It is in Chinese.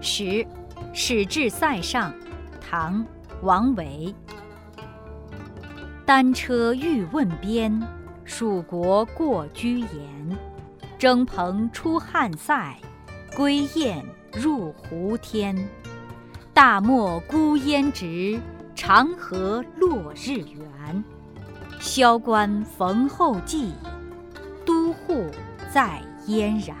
十、使至塞上，唐王维。单车欲问边，属国过居延。征蓬出汉塞，归雁入胡天。大漠孤烟直，长河落日圆。萧关逢候骑，都护在燕然。